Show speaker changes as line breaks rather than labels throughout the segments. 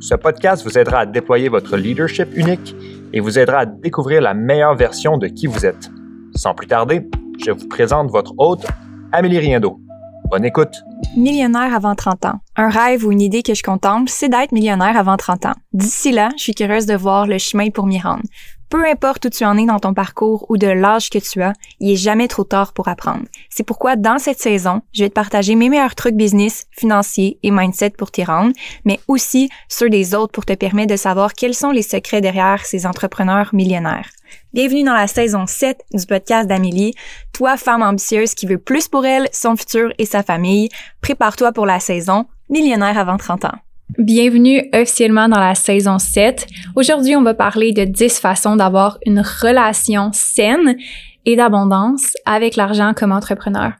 ce podcast vous aidera à déployer votre leadership unique et vous aidera à découvrir la meilleure version de qui vous êtes. Sans plus tarder, je vous présente votre hôte, Amélie Riendo. Bonne écoute.
Millionnaire avant 30 ans. Un rêve ou une idée que je contemple, c'est d'être millionnaire avant 30 ans. D'ici là, je suis curieuse de voir le chemin pour m'y rendre. Peu importe où tu en es dans ton parcours ou de l'âge que tu as, il est jamais trop tard pour apprendre. C'est pourquoi dans cette saison, je vais te partager mes meilleurs trucs business, financiers et mindset pour t'y rendre, mais aussi ceux des autres pour te permettre de savoir quels sont les secrets derrière ces entrepreneurs millionnaires. Bienvenue dans la saison 7 du podcast d'Amélie. Toi, femme ambitieuse qui veut plus pour elle, son futur et sa famille, prépare-toi pour la saison Millionnaire avant 30 ans. Bienvenue officiellement dans la saison 7. Aujourd'hui, on va parler de 10 façons d'avoir une relation saine et d'abondance avec l'argent comme entrepreneur.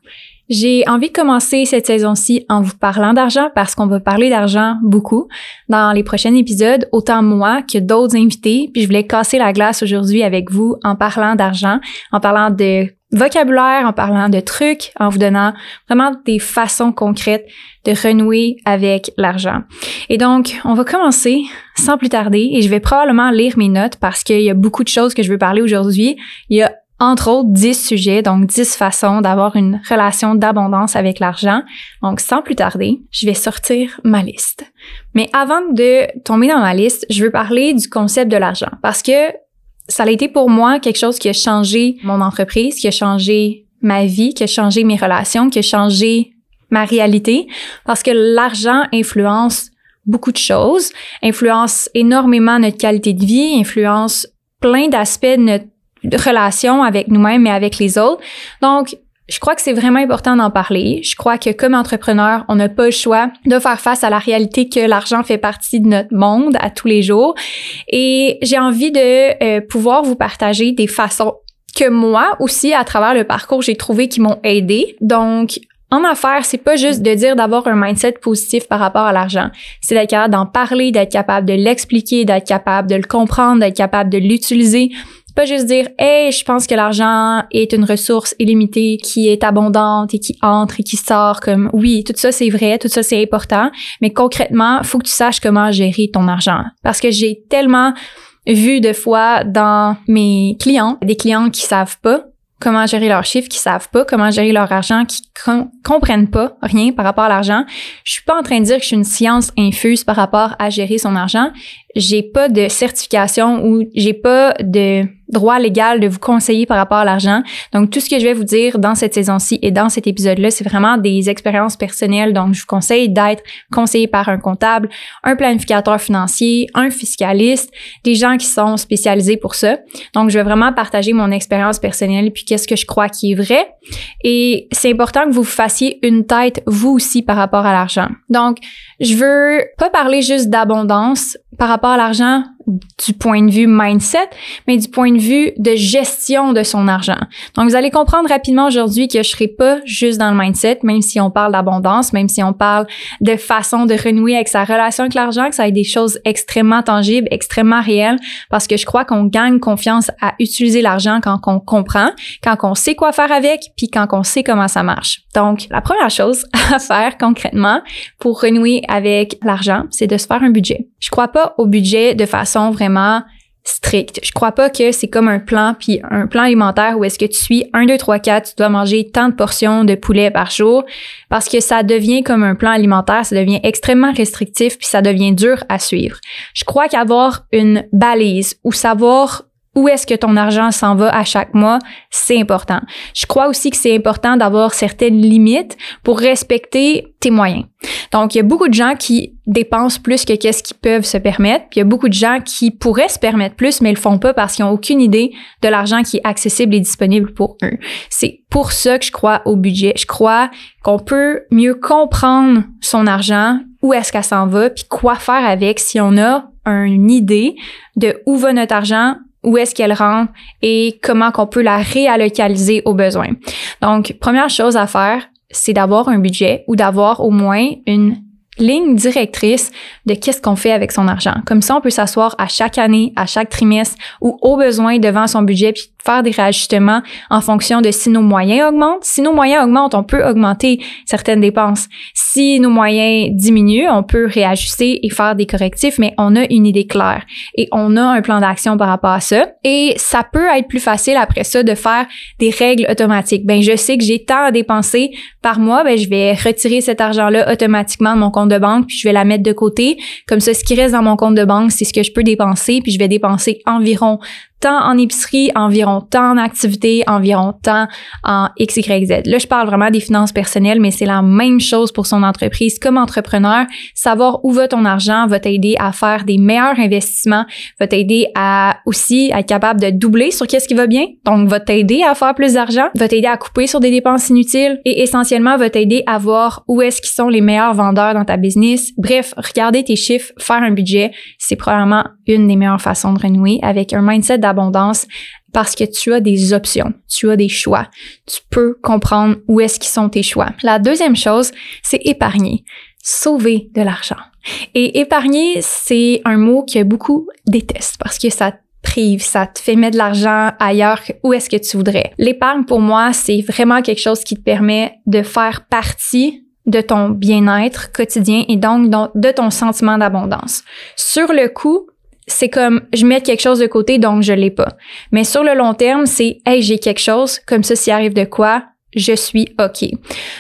J'ai envie de commencer cette saison-ci en vous parlant d'argent parce qu'on va parler d'argent beaucoup dans les prochains épisodes, autant moi que d'autres invités. Puis je voulais casser la glace aujourd'hui avec vous en parlant d'argent, en parlant de vocabulaire, en parlant de trucs, en vous donnant vraiment des façons concrètes de renouer avec l'argent. Et donc, on va commencer sans plus tarder et je vais probablement lire mes notes parce qu'il y a beaucoup de choses que je veux parler aujourd'hui. Il y a entre autres 10 sujets, donc 10 façons d'avoir une relation d'abondance avec l'argent. Donc, sans plus tarder, je vais sortir ma liste. Mais avant de tomber dans ma liste, je veux parler du concept de l'argent parce que ça a été pour moi quelque chose qui a changé mon entreprise, qui a changé ma vie, qui a changé mes relations, qui a changé ma réalité, parce que l'argent influence beaucoup de choses, influence énormément notre qualité de vie, influence plein d'aspects de notre relation avec nous-mêmes et avec les autres. Donc, je crois que c'est vraiment important d'en parler. Je crois que comme entrepreneur, on n'a pas le choix de faire face à la réalité que l'argent fait partie de notre monde à tous les jours. Et j'ai envie de euh, pouvoir vous partager des façons que moi aussi, à travers le parcours, j'ai trouvé qui m'ont aidé. Donc, en affaires, c'est pas juste de dire d'avoir un mindset positif par rapport à l'argent. C'est d'être capable d'en parler, d'être capable de l'expliquer, d'être capable de le comprendre, d'être capable de l'utiliser pas juste dire hey je pense que l'argent est une ressource illimitée qui est abondante et qui entre et qui sort comme oui tout ça c'est vrai tout ça c'est important mais concrètement faut que tu saches comment gérer ton argent. Parce que j'ai tellement vu de fois dans mes clients des clients qui savent pas comment gérer leurs chiffres, qui savent pas comment gérer leur argent, qui comprennent pas rien par rapport à l'argent. Je suis pas en train de dire que je suis une science infuse par rapport à gérer son argent. J'ai pas de certification ou j'ai pas de droit légal de vous conseiller par rapport à l'argent. Donc, tout ce que je vais vous dire dans cette saison-ci et dans cet épisode-là, c'est vraiment des expériences personnelles. Donc, je vous conseille d'être conseillé par un comptable, un planificateur financier, un fiscaliste, des gens qui sont spécialisés pour ça. Donc, je vais vraiment partager mon expérience personnelle puis qu'est-ce que je crois qui est vrai. Et c'est important que vous fassiez une tête, vous aussi, par rapport à l'argent. Donc, je veux pas parler juste d'abondance par rapport à l'argent du point de vue mindset, mais du point de vue de gestion de son argent. Donc, vous allez comprendre rapidement aujourd'hui que je serai pas juste dans le mindset, même si on parle d'abondance, même si on parle de façon de renouer avec sa relation avec l'argent, que ça ait des choses extrêmement tangibles, extrêmement réelles, parce que je crois qu'on gagne confiance à utiliser l'argent quand on comprend, quand on sait quoi faire avec, puis quand on sait comment ça marche. Donc, la première chose à faire concrètement pour renouer avec l'argent, c'est de se faire un budget. Je crois pas au budget de façon vraiment stricte. Je crois pas que c'est comme un plan puis un plan alimentaire où est-ce que tu suis 1 2 3 4, tu dois manger tant de portions de poulet par jour parce que ça devient comme un plan alimentaire, ça devient extrêmement restrictif puis ça devient dur à suivre. Je crois qu'avoir une balise ou savoir où est-ce que ton argent s'en va à chaque mois, c'est important. Je crois aussi que c'est important d'avoir certaines limites pour respecter tes moyens. Donc, il y a beaucoup de gens qui dépensent plus que qu'est-ce qu'ils peuvent se permettre. Puis il y a beaucoup de gens qui pourraient se permettre plus, mais ils le font pas parce qu'ils n'ont aucune idée de l'argent qui est accessible et disponible pour eux. C'est pour ça que je crois au budget. Je crois qu'on peut mieux comprendre son argent où est-ce qu'elle s'en va, puis quoi faire avec si on a une idée de où va notre argent, où est-ce qu'elle rentre et comment qu'on peut la réallocaliser aux besoins. Donc, première chose à faire, c'est d'avoir un budget ou d'avoir au moins une ligne directrice de qu'est-ce qu'on fait avec son argent. Comme ça, on peut s'asseoir à chaque année, à chaque trimestre ou au besoin devant son budget puis faire des réajustements en fonction de si nos moyens augmentent. Si nos moyens augmentent, on peut augmenter certaines dépenses. Si nos moyens diminuent, on peut réajuster et faire des correctifs, mais on a une idée claire et on a un plan d'action par rapport à ça. Et ça peut être plus facile après ça de faire des règles automatiques. Ben, je sais que j'ai tant à dépenser par mois, ben, je vais retirer cet argent-là automatiquement de mon compte de banque puis je vais la mettre de côté. Comme ça, ce qui reste dans mon compte de banque, c'est ce que je peux dépenser puis je vais dépenser environ tant en épicerie, environ tant en activité, environ tant en X, Y, Z. Là, je parle vraiment des finances personnelles, mais c'est la même chose pour son entreprise. Comme entrepreneur, savoir où va ton argent va t'aider à faire des meilleurs investissements, va t'aider à aussi être capable de doubler sur qu'est-ce qui va bien. Donc, va t'aider à faire plus d'argent, va t'aider à couper sur des dépenses inutiles et essentiellement va t'aider à voir où est-ce qu'ils sont les meilleurs vendeurs dans ta business. Bref, regarder tes chiffres, faire un budget, c'est probablement une des meilleures façons de renouer avec un mindset d'abondance parce que tu as des options, tu as des choix. Tu peux comprendre où est-ce qu'ils sont tes choix. La deuxième chose, c'est épargner, sauver de l'argent. Et épargner, c'est un mot que beaucoup détestent parce que ça prive, ça te fait mettre de l'argent ailleurs où est-ce que tu voudrais. L'épargne, pour moi, c'est vraiment quelque chose qui te permet de faire partie de ton bien-être quotidien et donc de ton sentiment d'abondance. Sur le coup, c'est comme je mets quelque chose de côté donc je l'ai pas. Mais sur le long terme, c'est hey, j'ai quelque chose comme ça s'il arrive de quoi, je suis OK.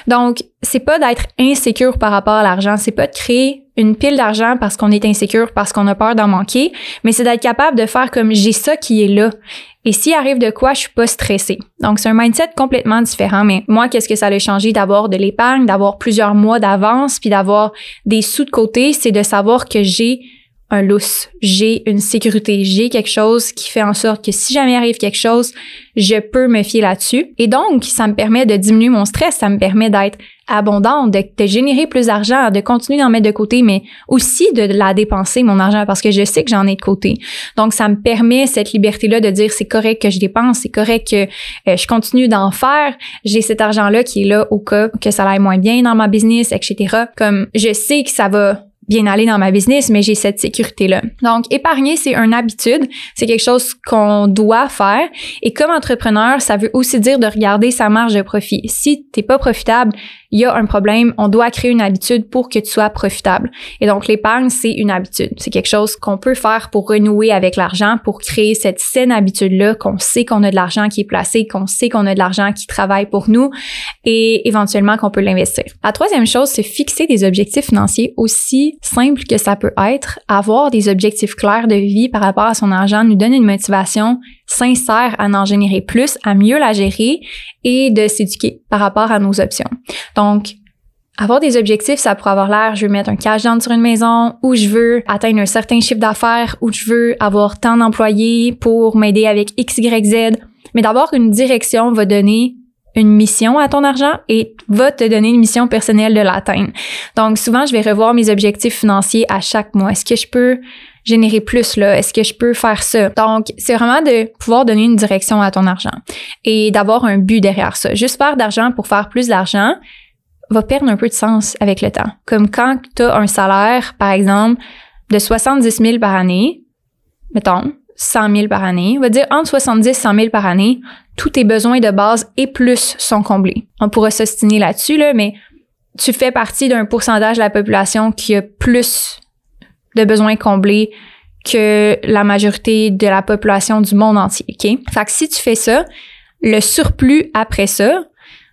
Donc, c'est pas d'être insécure par rapport à l'argent, c'est pas de créer une pile d'argent parce qu'on est insécure, parce qu'on a peur d'en manquer, mais c'est d'être capable de faire comme j'ai ça qui est là. Et s'il arrive de quoi, je suis pas stressée. Donc, c'est un mindset complètement différent. Mais moi, qu'est-ce que ça a changé? D'avoir de l'épargne, d'avoir plusieurs mois d'avance, puis d'avoir des sous de côté, c'est de savoir que j'ai un lousse, j'ai une sécurité, j'ai quelque chose qui fait en sorte que si jamais arrive quelque chose, je peux me fier là-dessus. Et donc, ça me permet de diminuer mon stress, ça me permet d'être abondante, de, générer plus d'argent, de continuer d'en mettre de côté, mais aussi de la dépenser, mon argent, parce que je sais que j'en ai de côté. Donc, ça me permet cette liberté-là de dire c'est correct que je dépense, c'est correct que euh, je continue d'en faire, j'ai cet argent-là qui est là au cas que ça aille moins bien dans ma business, etc. Comme je sais que ça va bien aller dans ma business, mais j'ai cette sécurité-là. Donc, épargner, c'est une habitude, c'est quelque chose qu'on doit faire. Et comme entrepreneur, ça veut aussi dire de regarder sa marge de profit. Si t'es pas profitable, il y a un problème, on doit créer une habitude pour que tu sois profitable. Et donc, l'épargne, c'est une habitude. C'est quelque chose qu'on peut faire pour renouer avec l'argent, pour créer cette saine habitude-là, qu'on sait qu'on a de l'argent qui est placé, qu'on sait qu'on a de l'argent qui travaille pour nous et éventuellement qu'on peut l'investir. La troisième chose, c'est fixer des objectifs financiers aussi simples que ça peut être. Avoir des objectifs clairs de vie par rapport à son argent nous donne une motivation sincère à en générer plus, à mieux la gérer et de s'éduquer par rapport à nos options. Donc, avoir des objectifs, ça pourrait avoir l'air, je veux mettre un cash down sur une maison, ou je veux atteindre un certain chiffre d'affaires, ou je veux avoir tant d'employés pour m'aider avec X, Y, Z. Mais d'avoir une direction va donner une mission à ton argent et va te donner une mission personnelle de l'atteindre. Donc souvent, je vais revoir mes objectifs financiers à chaque mois. Est-ce que je peux générer plus là? Est-ce que je peux faire ça? Donc, c'est vraiment de pouvoir donner une direction à ton argent et d'avoir un but derrière ça. Juste faire d'argent pour faire plus d'argent va perdre un peu de sens avec le temps. Comme quand tu as un salaire, par exemple, de 70 000 par année, mettons, 100 000 par année, on va dire entre 70 et 100 000 par année, tous tes besoins de base et plus sont comblés. On pourra s'ostiner là-dessus, là, mais tu fais partie d'un pourcentage de la population qui a plus de besoins comblés que la majorité de la population du monde entier, OK? Fait que si tu fais ça, le surplus après ça,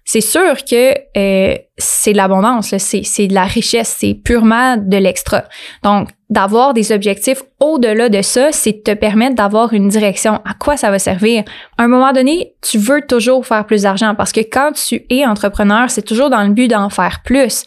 c'est sûr que euh, c'est de l'abondance, c'est de la richesse, c'est purement de l'extra. Donc, d'avoir des objectifs au-delà de ça, c'est te permettre d'avoir une direction. À quoi ça va servir? À un moment donné, tu veux toujours faire plus d'argent parce que quand tu es entrepreneur, c'est toujours dans le but d'en faire plus.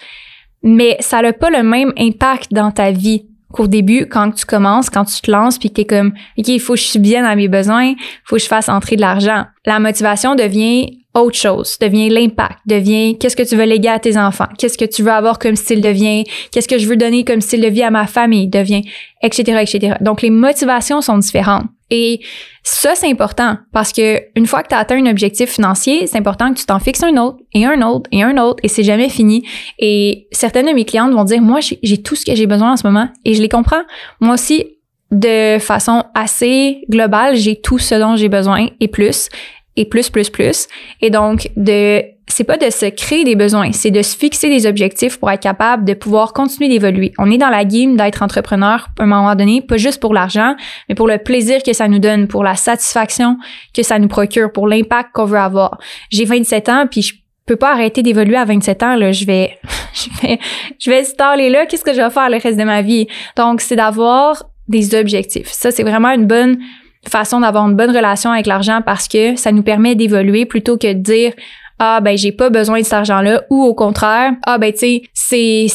Mais ça n'a pas le même impact dans ta vie qu'au début, quand tu commences, quand tu te lances, puis que t'es comme, OK, il faut que je suis bien à mes besoins, il faut que je fasse entrer de l'argent. La motivation devient autre chose, devient l'impact, devient qu'est-ce que tu veux léguer à tes enfants, qu'est-ce que tu veux avoir comme style de vie, qu'est-ce que je veux donner comme style de vie à ma famille, devient, etc., etc. Donc, les motivations sont différentes. Et ça, c'est important parce que une fois que tu as atteint un objectif financier, c'est important que tu t'en fixes un autre et un autre et un autre et c'est jamais fini. Et certaines de mes clientes vont dire, moi, j'ai tout ce que j'ai besoin en ce moment et je les comprends. Moi aussi, de façon assez globale, j'ai tout ce dont j'ai besoin et plus et plus, plus, plus. Et donc, de, c'est pas de se créer des besoins, c'est de se fixer des objectifs pour être capable de pouvoir continuer d'évoluer. On est dans la game d'être entrepreneur à un moment donné, pas juste pour l'argent, mais pour le plaisir que ça nous donne, pour la satisfaction que ça nous procure, pour l'impact qu'on veut avoir. J'ai 27 ans, puis je peux pas arrêter d'évoluer à 27 ans, là. Je vais, je vais, je vais staller là. Qu'est-ce que je vais faire le reste de ma vie? Donc, c'est d'avoir des objectifs. Ça, c'est vraiment une bonne, façon d'avoir une bonne relation avec l'argent parce que ça nous permet d'évoluer plutôt que de dire ah ben j'ai pas besoin de cet argent-là ou au contraire ah ben tu sais c'est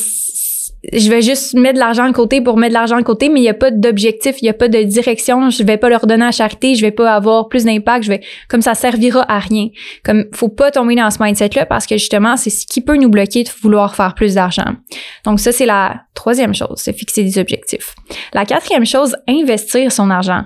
je vais juste mettre de l'argent de côté pour mettre de l'argent de côté, mais il n'y a pas d'objectif, il n'y a pas de direction. Je vais pas leur donner à charité, je vais pas avoir plus d'impact, je vais, comme ça servira à rien. Comme, faut pas tomber dans ce mindset-là parce que justement, c'est ce qui peut nous bloquer de vouloir faire plus d'argent. Donc ça, c'est la troisième chose, c'est fixer des objectifs. La quatrième chose, investir son argent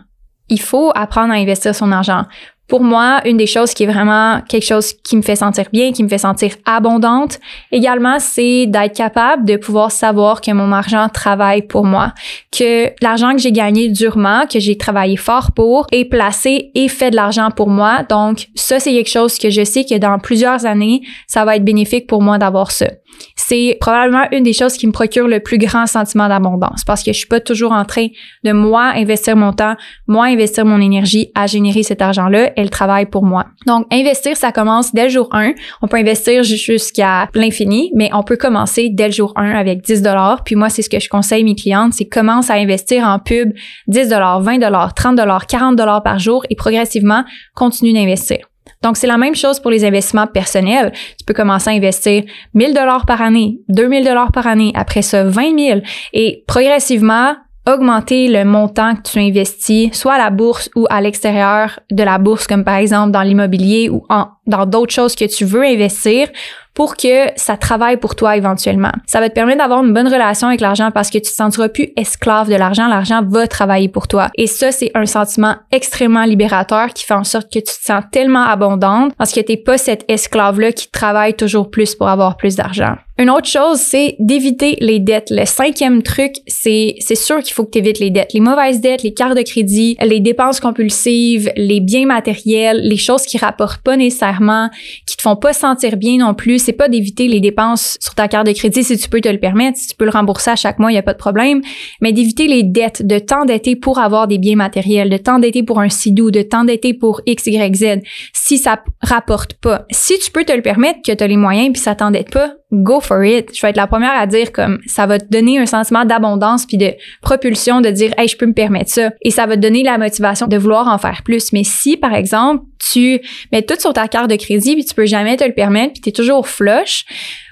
il faut apprendre à investir son argent. Pour moi, une des choses qui est vraiment quelque chose qui me fait sentir bien, qui me fait sentir abondante, également, c'est d'être capable de pouvoir savoir que mon argent travaille pour moi, que l'argent que j'ai gagné durement, que j'ai travaillé fort pour, est placé et fait de l'argent pour moi. Donc, ça, c'est quelque chose que je sais que dans plusieurs années, ça va être bénéfique pour moi d'avoir ça c'est probablement une des choses qui me procure le plus grand sentiment d'abondance parce que je suis pas toujours en train de moi investir mon temps, moi investir mon énergie à générer cet argent-là. Elle travaille pour moi. Donc, investir, ça commence dès le jour 1. On peut investir jusqu'à l'infini, mais on peut commencer dès le jour 1 avec 10 dollars. Puis moi, c'est ce que je conseille mes clientes, c'est commence à investir en pub 10 dollars, 20 dollars, 30 dollars, 40 dollars par jour et progressivement continue d'investir. Donc, c'est la même chose pour les investissements personnels. Tu peux commencer à investir 1000 dollars par année, 2000 dollars par année, après ça 20 000 et progressivement augmenter le montant que tu investis, soit à la bourse ou à l'extérieur de la bourse, comme par exemple dans l'immobilier ou dans d'autres choses que tu veux investir pour que ça travaille pour toi éventuellement. Ça va te permettre d'avoir une bonne relation avec l'argent parce que tu te sentiras plus esclave de l'argent. L'argent va travailler pour toi. Et ça, c'est un sentiment extrêmement libérateur qui fait en sorte que tu te sens tellement abondante parce que t'es pas cette esclave-là qui travaille toujours plus pour avoir plus d'argent. Une autre chose, c'est d'éviter les dettes. Le cinquième truc, c'est c'est sûr qu'il faut que tu évites les dettes. Les mauvaises dettes, les cartes de crédit, les dépenses compulsives, les biens matériels, les choses qui rapportent pas nécessairement, qui te font pas sentir bien non plus. C'est pas d'éviter les dépenses sur ta carte de crédit si tu peux te le permettre, si tu peux le rembourser à chaque mois, il y a pas de problème, mais d'éviter les dettes, de t'endetter pour avoir des biens matériels, de t'endetter pour un sidou, de t'endetter pour X, Y, Z, si ça rapporte pas. Si tu peux te le permettre, que tu as les moyens puis ça t'endette pas, go for it. Je vais être la première à dire comme ça va te donner un sentiment d'abondance puis de propulsion de dire hey, je peux me permettre ça et ça va te donner la motivation de vouloir en faire plus. Mais si par exemple, tu mets tout sur ta carte de crédit puis tu peux jamais te le permettre puis tu es toujours flush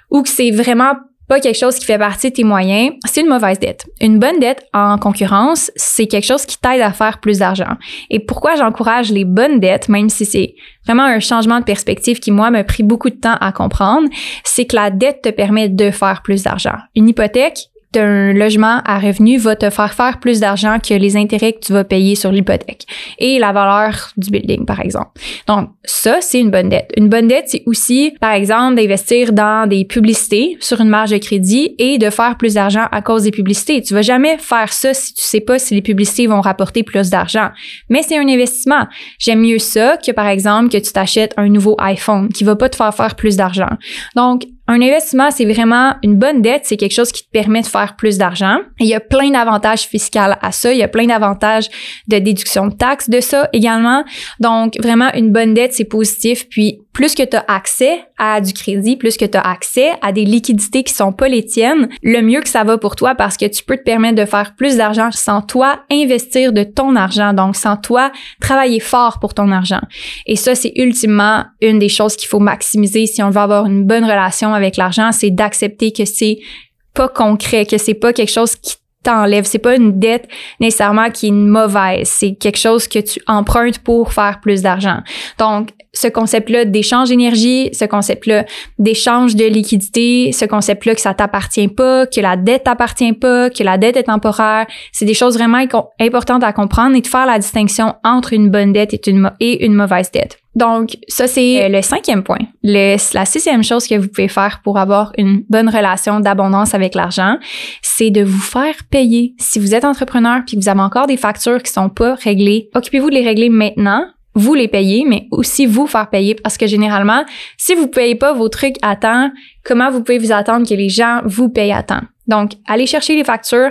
ou que c'est vraiment quelque chose qui fait partie de tes moyens, c'est une mauvaise dette. Une bonne dette en concurrence, c'est quelque chose qui t'aide à faire plus d'argent. Et pourquoi j'encourage les bonnes dettes, même si c'est vraiment un changement de perspective qui, moi, m'a pris beaucoup de temps à comprendre, c'est que la dette te permet de faire plus d'argent. Une hypothèque, d'un logement à revenu va te faire faire plus d'argent que les intérêts que tu vas payer sur l'hypothèque et la valeur du building, par exemple. Donc, ça, c'est une bonne dette. Une bonne dette, c'est aussi, par exemple, d'investir dans des publicités sur une marge de crédit et de faire plus d'argent à cause des publicités. Tu vas jamais faire ça si tu sais pas si les publicités vont rapporter plus d'argent. Mais c'est un investissement. J'aime mieux ça que, par exemple, que tu t'achètes un nouveau iPhone qui va pas te faire faire plus d'argent. Donc, un investissement, c'est vraiment une bonne dette, c'est quelque chose qui te permet de faire plus d'argent. Il y a plein d'avantages fiscaux à ça, il y a plein d'avantages de déduction de taxes de ça également. Donc vraiment une bonne dette, c'est positif. Puis plus que tu as accès à du crédit, plus que tu as accès à des liquidités qui sont pas les tiennes, le mieux que ça va pour toi parce que tu peux te permettre de faire plus d'argent sans toi investir de ton argent, donc sans toi travailler fort pour ton argent. Et ça, c'est ultimement une des choses qu'il faut maximiser si on veut avoir une bonne relation avec l'argent, c'est d'accepter que c'est pas concret, que c'est pas quelque chose qui t'enlèves. C'est pas une dette nécessairement qui est mauvaise. C'est quelque chose que tu empruntes pour faire plus d'argent. Donc, ce concept-là d'échange d'énergie, ce concept-là d'échange de liquidité, ce concept-là que ça t'appartient pas, que la dette t'appartient pas, que la dette est temporaire, c'est des choses vraiment importantes à comprendre et de faire la distinction entre une bonne dette et une, et une mauvaise dette. Donc, ça, c'est euh, le cinquième point. Le, la sixième chose que vous pouvez faire pour avoir une bonne relation d'abondance avec l'argent, c'est de vous faire payer. Si vous êtes entrepreneur puis que vous avez encore des factures qui sont pas réglées, occupez-vous de les régler maintenant vous les payez, mais aussi vous faire payer parce que généralement, si vous payez pas vos trucs à temps, comment vous pouvez vous attendre que les gens vous payent à temps? Donc, allez chercher les factures,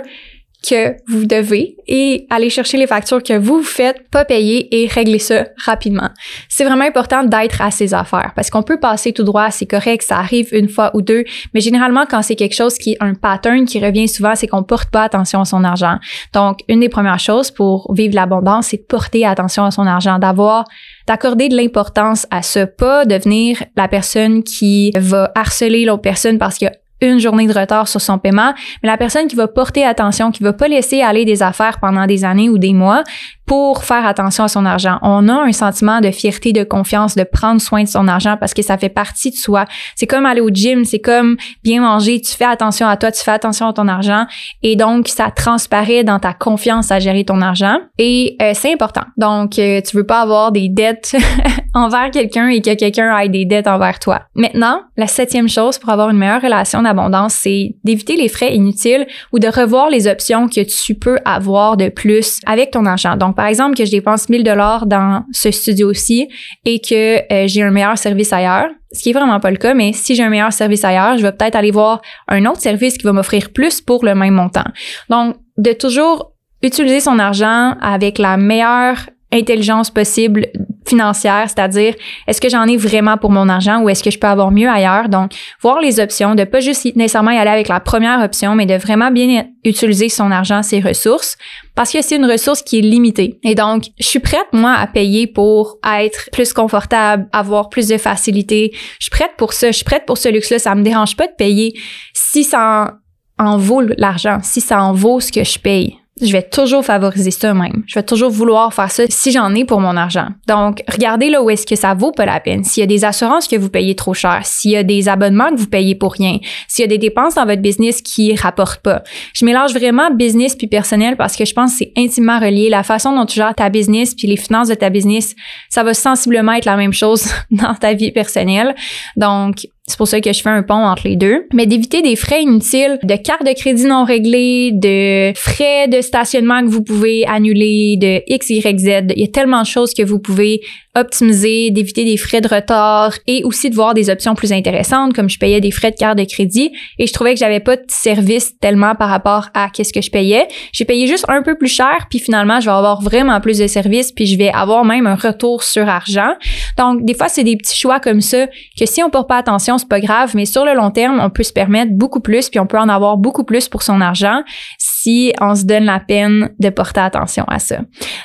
que vous devez et aller chercher les factures que vous faites pas payer et régler ça rapidement. C'est vraiment important d'être à ses affaires parce qu'on peut passer tout droit, c'est correct, ça arrive une fois ou deux, mais généralement quand c'est quelque chose qui est un pattern qui revient souvent, c'est qu'on porte pas attention à son argent. Donc, une des premières choses pour vivre l'abondance, c'est de porter attention à son argent, d'avoir d'accorder de l'importance à ce pas devenir la personne qui va harceler l'autre personne parce qu'il y a une journée de retard sur son paiement, mais la personne qui va porter attention, qui va pas laisser aller des affaires pendant des années ou des mois, pour faire attention à son argent. On a un sentiment de fierté, de confiance, de prendre soin de son argent parce que ça fait partie de soi. C'est comme aller au gym, c'est comme bien manger, tu fais attention à toi, tu fais attention à ton argent et donc ça transparaît dans ta confiance à gérer ton argent et euh, c'est important. Donc euh, tu veux pas avoir des dettes envers quelqu'un et que quelqu'un ait des dettes envers toi. Maintenant, la septième chose pour avoir une meilleure relation d'abondance, c'est d'éviter les frais inutiles ou de revoir les options que tu peux avoir de plus avec ton argent. Donc par exemple, que je dépense 1000 dollars dans ce studio-ci et que euh, j'ai un meilleur service ailleurs, ce qui est vraiment pas le cas, mais si j'ai un meilleur service ailleurs, je vais peut-être aller voir un autre service qui va m'offrir plus pour le même montant. Donc, de toujours utiliser son argent avec la meilleure intelligence possible financière, c'est-à-dire est-ce que j'en ai vraiment pour mon argent ou est-ce que je peux avoir mieux ailleurs? Donc, voir les options, de pas juste nécessairement y aller avec la première option, mais de vraiment bien utiliser son argent, ses ressources, parce que c'est une ressource qui est limitée. Et donc, je suis prête, moi, à payer pour être plus confortable, avoir plus de facilité. Je suis prête pour ça, je suis prête pour ce luxe-là. Ça me dérange pas de payer si ça en vaut l'argent, si ça en vaut ce que je paye je vais toujours favoriser ça même. Je vais toujours vouloir faire ça si j'en ai pour mon argent. Donc, regardez là où est-ce que ça vaut pas la peine. S'il y a des assurances que vous payez trop cher, s'il y a des abonnements que vous payez pour rien, s'il y a des dépenses dans votre business qui rapportent pas. Je mélange vraiment business puis personnel parce que je pense que c'est intimement relié. La façon dont tu gères ta business puis les finances de ta business, ça va sensiblement être la même chose dans ta vie personnelle. Donc, c'est pour ça que je fais un pont entre les deux. Mais d'éviter des frais inutiles, de cartes de crédit non réglées, de frais de stationnement que vous pouvez annuler, de X, Y, Z. Il y a tellement de choses que vous pouvez optimiser, d'éviter des frais de retard et aussi de voir des options plus intéressantes comme je payais des frais de carte de crédit et je trouvais que j'avais pas de service tellement par rapport à qu'est-ce que je payais. J'ai payé juste un peu plus cher puis finalement je vais avoir vraiment plus de services puis je vais avoir même un retour sur argent. Donc des fois c'est des petits choix comme ça que si on porte pas attention c'est pas grave mais sur le long terme on peut se permettre beaucoup plus puis on peut en avoir beaucoup plus pour son argent si on se donne la peine de porter attention à ça.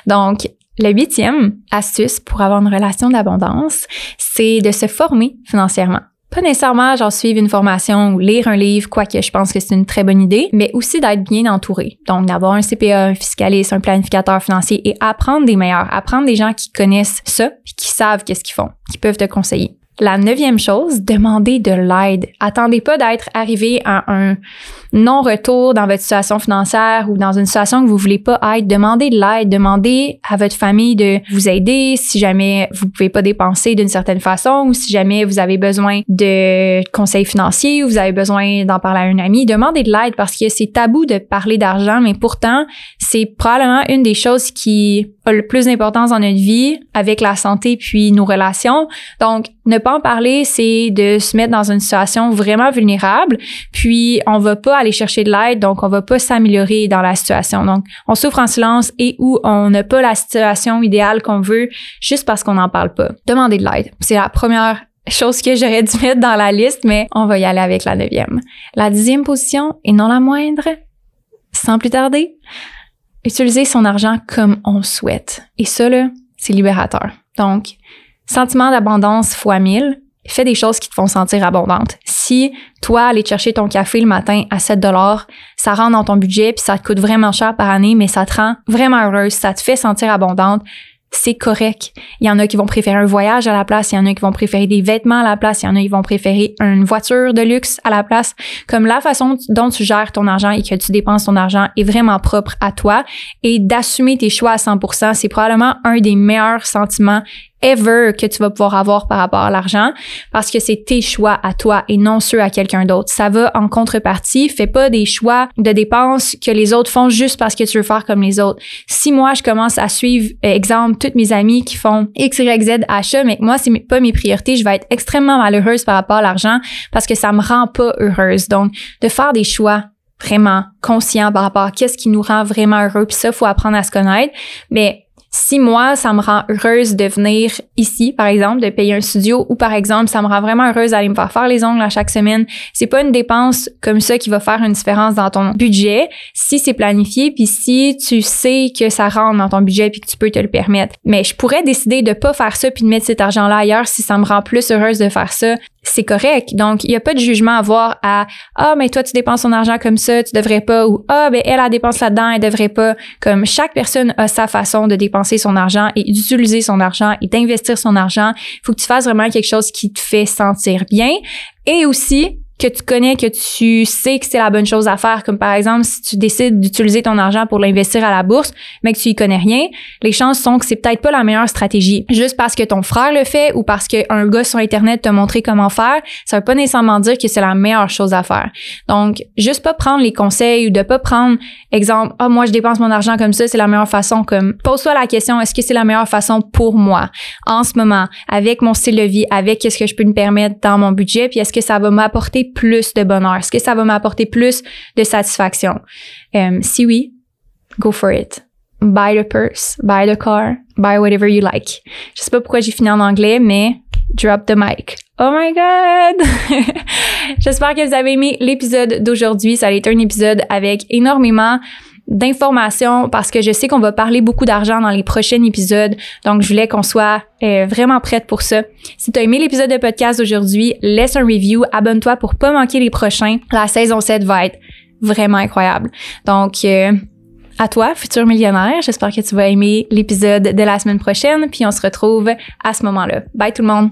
Donc le huitième astuce pour avoir une relation d'abondance, c'est de se former financièrement. Pas nécessairement genre suivre une formation ou lire un livre, quoique je pense que c'est une très bonne idée, mais aussi d'être bien entouré. Donc d'avoir un CPA, un fiscaliste, un planificateur financier et apprendre des meilleurs, apprendre des gens qui connaissent ça, qui savent qu'est-ce qu'ils font, qui peuvent te conseiller. La neuvième chose, demandez de l'aide. Attendez pas d'être arrivé à un non-retour dans votre situation financière ou dans une situation que vous voulez pas être. Demandez de l'aide. Demandez à votre famille de vous aider si jamais vous pouvez pas dépenser d'une certaine façon ou si jamais vous avez besoin de conseils financiers ou vous avez besoin d'en parler à un ami. Demandez de l'aide parce que c'est tabou de parler d'argent, mais pourtant, c'est probablement une des choses qui a le plus d'importance dans notre vie avec la santé puis nos relations. Donc, ne pas en parler, c'est de se mettre dans une situation vraiment vulnérable, puis on va pas aller chercher de l'aide, donc on va pas s'améliorer dans la situation. Donc, on souffre en silence et où on n'a pas la situation idéale qu'on veut juste parce qu'on n'en parle pas. Demandez de l'aide. C'est la première chose que j'aurais dû mettre dans la liste, mais on va y aller avec la neuvième. La dixième position, et non la moindre, sans plus tarder, utiliser son argent comme on souhaite. Et ça, là, c'est libérateur. Donc, Sentiment d'abondance fois 1000, fais des choses qui te font sentir abondante. Si toi, aller chercher ton café le matin à 7 dollars, ça rentre dans ton budget puis ça te coûte vraiment cher par année, mais ça te rend vraiment heureuse, ça te fait sentir abondante, c'est correct. Il y en a qui vont préférer un voyage à la place, il y en a qui vont préférer des vêtements à la place, il y en a qui vont préférer une voiture de luxe à la place. Comme la façon dont tu gères ton argent et que tu dépenses ton argent est vraiment propre à toi et d'assumer tes choix à 100%, c'est probablement un des meilleurs sentiments ever que tu vas pouvoir avoir par rapport à l'argent parce que c'est tes choix à toi et non ceux à quelqu'un d'autre. Ça va en contrepartie. Fais pas des choix de dépenses que les autres font juste parce que tu veux faire comme les autres. Si moi, je commence à suivre, euh, exemple, toutes mes amies qui font X, Y, Z achats, mais que moi, c'est pas mes priorités, je vais être extrêmement malheureuse par rapport à l'argent parce que ça me rend pas heureuse. Donc, de faire des choix vraiment conscients par rapport à qu'est-ce qui nous rend vraiment heureux. Puis ça, faut apprendre à se connaître. Mais si moi, ça me rend heureuse de venir ici, par exemple, de payer un studio, ou par exemple, ça me rend vraiment heureuse d'aller me faire faire les ongles à chaque semaine, c'est pas une dépense comme ça qui va faire une différence dans ton budget si c'est planifié, puis si tu sais que ça rentre dans ton budget puis que tu peux te le permettre. Mais je pourrais décider de pas faire ça puis de mettre cet argent-là ailleurs si ça me rend plus heureuse de faire ça c'est correct. Donc, il n'y a pas de jugement à avoir à Ah, mais toi, tu dépenses ton argent comme ça, tu devrais pas, ou Ah, ben elle, a dépense là-dedans, elle devrait pas. Comme chaque personne a sa façon de dépenser son argent et d'utiliser son argent et d'investir son argent. Il faut que tu fasses vraiment quelque chose qui te fait sentir bien. Et aussi, que tu connais, que tu sais que c'est la bonne chose à faire, comme par exemple si tu décides d'utiliser ton argent pour l'investir à la bourse, mais que tu y connais rien, les chances sont que c'est peut-être pas la meilleure stratégie. Juste parce que ton frère le fait ou parce qu'un gars sur Internet t'a montré comment faire, ça veut pas nécessairement dire que c'est la meilleure chose à faire. Donc, juste pas prendre les conseils ou de pas prendre, exemple, ah, moi je dépense mon argent comme ça, c'est la meilleure façon, comme, pose-toi la question, est-ce que c'est la meilleure façon pour moi, en ce moment, avec mon style de vie, avec qu'est-ce que je peux me permettre dans mon budget, puis est-ce que ça va m'apporter plus de bonheur? Est-ce que ça va m'apporter plus de satisfaction? Euh, si oui, go for it. Buy the purse, buy the car, buy whatever you like. Je sais pas pourquoi j'ai fini en anglais, mais drop the mic. Oh my god! J'espère que vous avez aimé l'épisode d'aujourd'hui. Ça a été un épisode avec énormément d'informations parce que je sais qu'on va parler beaucoup d'argent dans les prochains épisodes. Donc, je voulais qu'on soit euh, vraiment prête pour ça. Si tu as aimé l'épisode de podcast d'aujourd'hui, laisse un review, abonne-toi pour pas manquer les prochains. La saison 7 va être vraiment incroyable. Donc, euh, à toi, futur millionnaire. J'espère que tu vas aimer l'épisode de la semaine prochaine, puis on se retrouve à ce moment-là. Bye tout le monde!